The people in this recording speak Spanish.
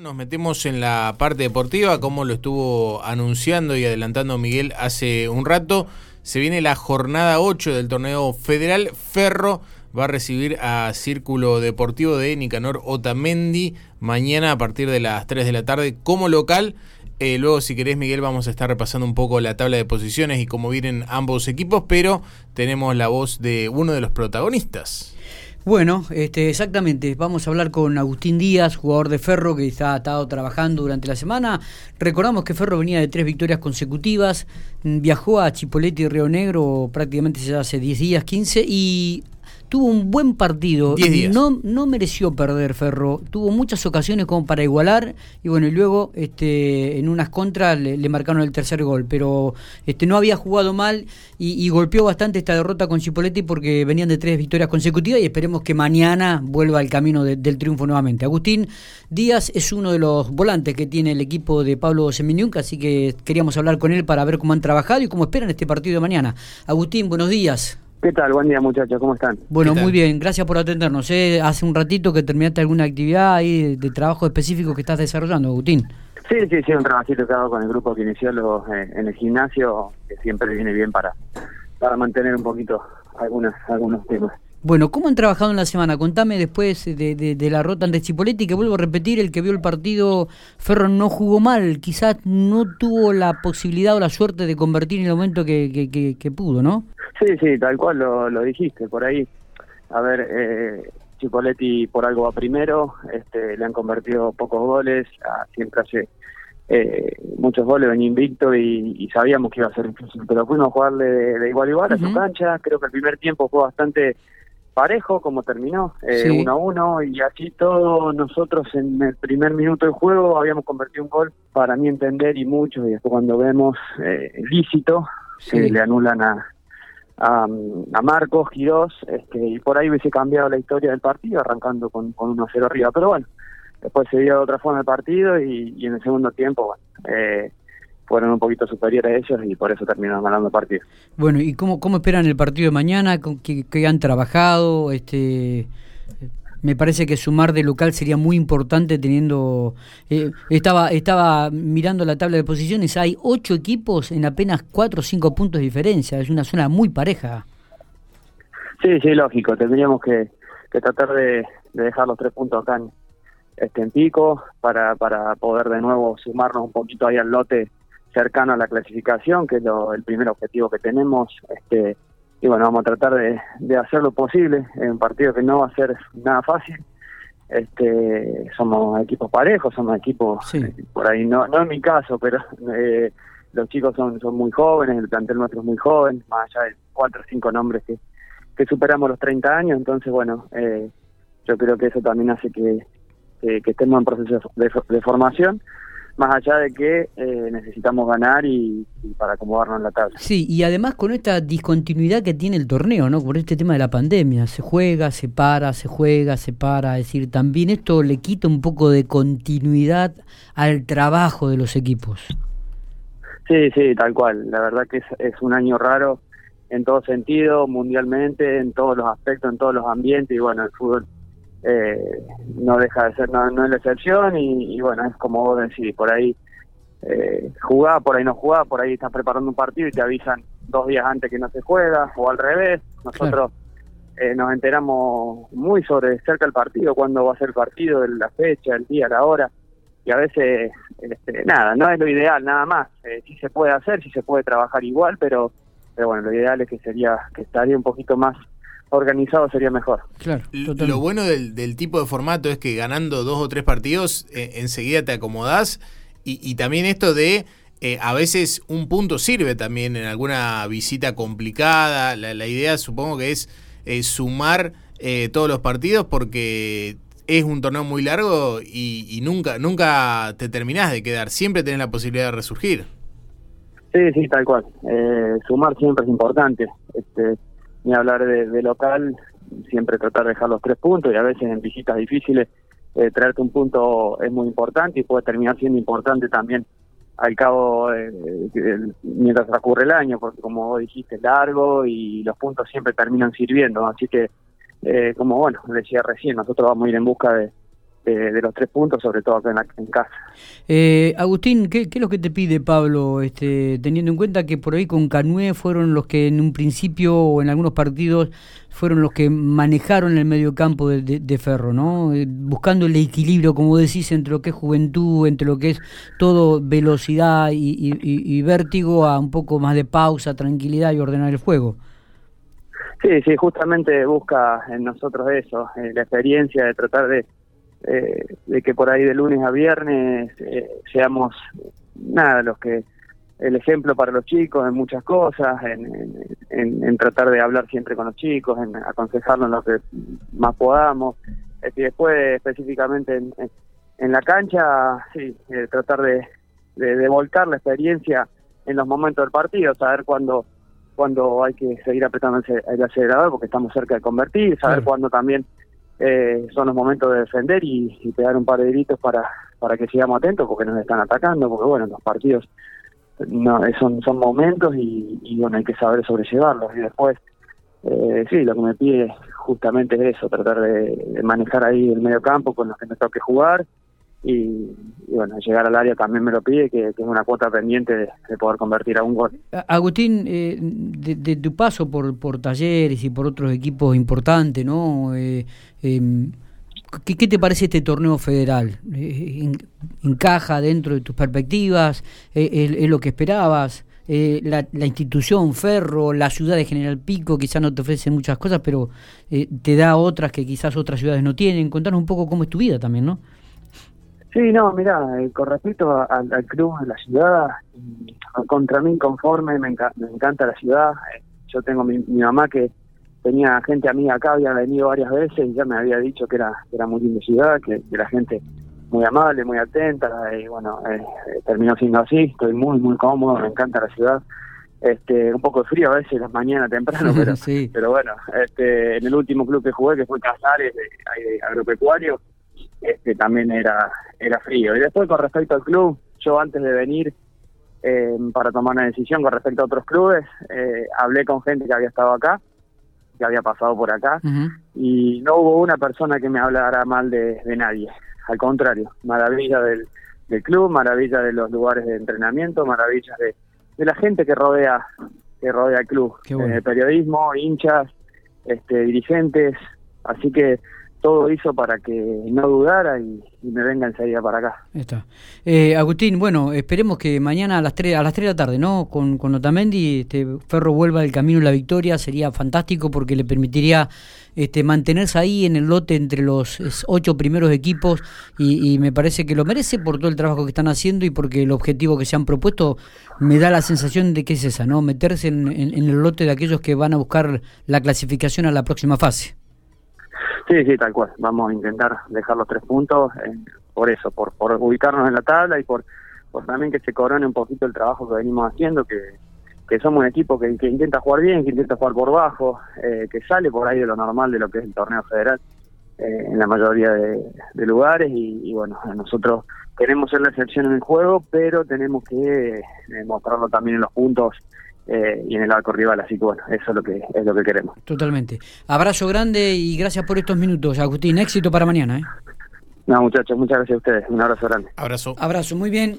Nos metemos en la parte deportiva, como lo estuvo anunciando y adelantando Miguel hace un rato. Se viene la jornada 8 del torneo federal. Ferro va a recibir a Círculo Deportivo de Nicanor Otamendi mañana a partir de las 3 de la tarde como local. Eh, luego, si querés, Miguel, vamos a estar repasando un poco la tabla de posiciones y cómo vienen ambos equipos, pero tenemos la voz de uno de los protagonistas. Bueno, este, exactamente. Vamos a hablar con Agustín Díaz, jugador de Ferro, que está, ha estado trabajando durante la semana. Recordamos que Ferro venía de tres victorias consecutivas, viajó a Chipolete y Río Negro prácticamente hace 10 días, 15, y tuvo un buen partido. No, no mereció perder Ferro. Tuvo muchas ocasiones como para igualar. Y bueno, y luego este, en unas contras le, marcaron el tercer gol. Pero este, no había jugado mal y, golpeó bastante esta derrota con Chipoletti porque venían de tres victorias consecutivas y esperemos que mañana vuelva al camino del triunfo nuevamente. Agustín Díaz es uno de los volantes que tiene el equipo de Pablo Semeniuk, así que queríamos hablar con él para ver cómo han trabajado y cómo esperan este partido de mañana. Agustín, buenos días. ¿Qué tal? Buen día muchachos, ¿cómo están? Bueno, muy bien, gracias por atendernos. ¿eh? Hace un ratito que terminaste alguna actividad ahí de, trabajo específico que estás desarrollando, Agustín. Sí, sí, sí, un trabajito que hago con el grupo que inició los, eh, en el gimnasio, que siempre viene bien para, para mantener un poquito algunas, algunos temas. Bueno, ¿cómo han trabajado en la semana? Contame después de, de, la rota ante Chipoletti, que vuelvo a repetir, el que vio el partido, Ferro no jugó mal, quizás no tuvo la posibilidad o la suerte de convertir en el momento que, que, que, pudo, ¿no? Sí, sí, tal cual lo, lo dijiste, por ahí. A ver, eh, Chipoletti por algo va primero, este, le han convertido pocos goles, siempre hace eh, muchos goles, venía invicto y, sabíamos que iba a ser difícil, pero fuimos a jugarle de, igual a igual a su cancha, creo que el primer tiempo fue bastante parejo como terminó, eh, uno a uno, y así todos nosotros en el primer minuto del juego habíamos convertido un gol, para mí entender, y mucho, y después cuando vemos eh, lícito, se le anulan a, a, Marcos, Quirós, este, y por ahí hubiese cambiado la historia del partido, arrancando con, con 1-0 arriba, pero bueno, después se dio de otra forma el partido, y, y en el segundo tiempo, bueno, eh, fueron un poquito superiores a ellos y por eso terminaron ganando partido. Bueno, ¿y cómo, cómo esperan el partido de mañana? ¿Qué, qué han trabajado? este me parece que sumar de local sería muy importante teniendo eh, estaba estaba mirando la tabla de posiciones hay ocho equipos en apenas cuatro o cinco puntos de diferencia es una zona muy pareja sí sí lógico tendríamos que, que tratar de, dejar los tres puntos acá en, este en pico para para poder de nuevo sumarnos un poquito ahí al lote cercano a la clasificación, que es lo, el primer objetivo que tenemos. Este, y bueno, vamos a tratar de, de hacer lo posible en un partido que no va a ser nada fácil. Este, somos equipos parejos, somos equipos, por ahí no, no en mi caso, pero eh, los chicos son, son muy jóvenes, el plantel nuestro es muy joven, más allá de cuatro o cinco nombres que, que superamos los 30 años, entonces bueno, eh, yo creo que eso también hace que, que, estemos en proceso de, de formación más allá de que eh, necesitamos ganar y, para acomodarnos en la tabla. Sí, y además con esta discontinuidad que tiene el torneo, ¿no? Por este tema de la pandemia, se juega, se para, se juega, se para, es decir, también esto le quita un poco de continuidad al trabajo de los equipos. Sí, sí, tal cual. La verdad que es, es un año raro en todo sentido, mundialmente, en todos los aspectos, en todos los ambientes, y bueno, el fútbol eh, no deja de ser no, no es la excepción y, bueno es como vos decís por ahí eh, jugá por ahí no jugá por ahí estás preparando un partido y te avisan dos días antes que no se juega o al revés nosotros eh, nos enteramos muy sobre cerca el partido cuándo va a ser el partido la fecha el día la hora y a veces este, nada no es lo ideal nada más eh, sí se puede hacer sí se puede trabajar igual pero pero bueno lo ideal es que sería que estaría un poquito más organizado sería mejor. Claro, Lo bueno del, del, tipo de formato es que ganando dos o tres partidos eh, enseguida te acomodás y, también esto de eh, a veces un punto sirve también en alguna visita complicada. La, idea supongo que es eh, sumar todos los partidos porque es un torneo muy largo y, y, nunca nunca te terminás de quedar. Siempre tenés la posibilidad de resurgir. Sí, sí, tal cual. sumar siempre es importante. Este, ni hablar de, local, siempre tratar de dejar los tres puntos y a veces en visitas difíciles eh, traerte un punto es muy importante y puede terminar siendo importante también al cabo eh, mientras transcurre el año, porque como vos dijiste, largo y los puntos siempre terminan sirviendo, así que eh, como bueno, decía recién, nosotros vamos a ir en busca de, de, los tres puntos, sobre todo acá en, casa. Eh, Agustín, ¿qué, es lo que te pide Pablo, este, teniendo en cuenta que por ahí con Canué fueron los que en un principio o en algunos partidos fueron los que manejaron el medio campo de, Ferro, ¿no? Eh, buscando el equilibrio, como decís, entre lo que es juventud, entre lo que es todo velocidad y, vértigo, a un poco más de pausa, tranquilidad y ordenar el juego. Sí, sí, justamente busca en nosotros eso, eh, la experiencia de tratar de eh, de que por ahí de lunes a viernes eh, seamos nada los que el ejemplo para los chicos en muchas cosas, en, en, tratar de hablar siempre con los chicos, en aconsejarlos en lo que más podamos. y después específicamente en, en la cancha, sí, eh, tratar de, de, volcar la experiencia en los momentos del partido, saber cuándo cuando hay que seguir apretando el acelerador porque estamos cerca de convertir, saber cuándo también eh, son los momentos de defender y, pegar un par de gritos para, para que sigamos atentos porque nos están atacando, porque bueno, los partidos no son, son momentos y, bueno, hay que saber sobrellevarlos. Y después, eh, sí, lo que me pide justamente es eso, tratar de, manejar ahí el medio campo con los que me toque jugar y, bueno, llegar al área también me lo pide, que, es una cuota pendiente de, poder convertir a un gol. Agustín, eh, de, tu paso por, talleres y por otros equipos importantes, ¿no? Eh, em, ¿qué, te parece este torneo federal? Eh, ¿Encaja dentro de tus perspectivas? ¿Es, lo que esperabas? la, la, institución Ferro, la ciudad de General Pico, quizás no te ofrece muchas cosas, pero te da otras que quizás otras ciudades no tienen. Contanos un poco cómo es tu vida también, ¿no? Sí, no, mira, eh, con respecto al, club, a la ciudad, contra mí conforme, me, encanta la ciudad. Eh, yo tengo mi, mamá que tenía gente amiga acá, había venido varias veces y ya me había dicho que era, era muy linda ciudad, que, la gente muy amable, muy atenta y bueno, eh, terminó siendo así, estoy muy, muy cómodo, me encanta la ciudad. Este, un poco de frío a veces las mañanas temprano, pero, pero bueno, este, en el último club que jugué, que fue Casares, de agropecuario, este, también era, era frío. Y después con respecto al club, yo antes de venir eh, para tomar una decisión con respecto a otros clubes, eh, hablé con gente que había estado acá, que había pasado por acá, y no hubo una persona que me hablara mal de, nadie. Al contrario, maravilla del, del club, maravilla de los lugares de entrenamiento, maravilla de, de la gente que rodea que rodea el club, eh, periodismo, hinchas, este, dirigentes, así que todo hizo para que no dudara y, me venga enseguida para acá. Está. Eh, Agustín, bueno, esperemos que mañana a las 3, a las 3 de la tarde, ¿no? Con, con Otamendi, este, Ferro vuelva del camino de la victoria, sería fantástico porque le permitiría este, mantenerse ahí en el lote entre los ocho primeros equipos y, me parece que lo merece por todo el trabajo que están haciendo y porque el objetivo que se han propuesto me da la sensación de que es esa, ¿no? Meterse en el lote de aquellos que van a buscar la clasificación a la próxima fase. Sí, sí, tal cual. Vamos a intentar dejar los tres puntos eh, por eso, por, por ubicarnos en la tabla y por, también que se corone un poquito el trabajo que venimos haciendo, que, que somos un equipo que, intenta jugar bien, que intenta jugar por bajo, eh, que sale por ahí de lo normal de lo que es el torneo federal eh, en la mayoría de, lugares y, bueno, nosotros queremos ser la excepción en el juego, pero tenemos que mostrarlo también en los puntos eh, y en el arco rival, así que bueno, eso es lo que es lo que queremos. Totalmente. Abrazo grande y gracias por estos minutos, Agustín. Éxito para mañana. ¿eh? No, muchachos, muchas gracias a ustedes. Un abrazo grande. Abrazo. Abrazo, muy bien.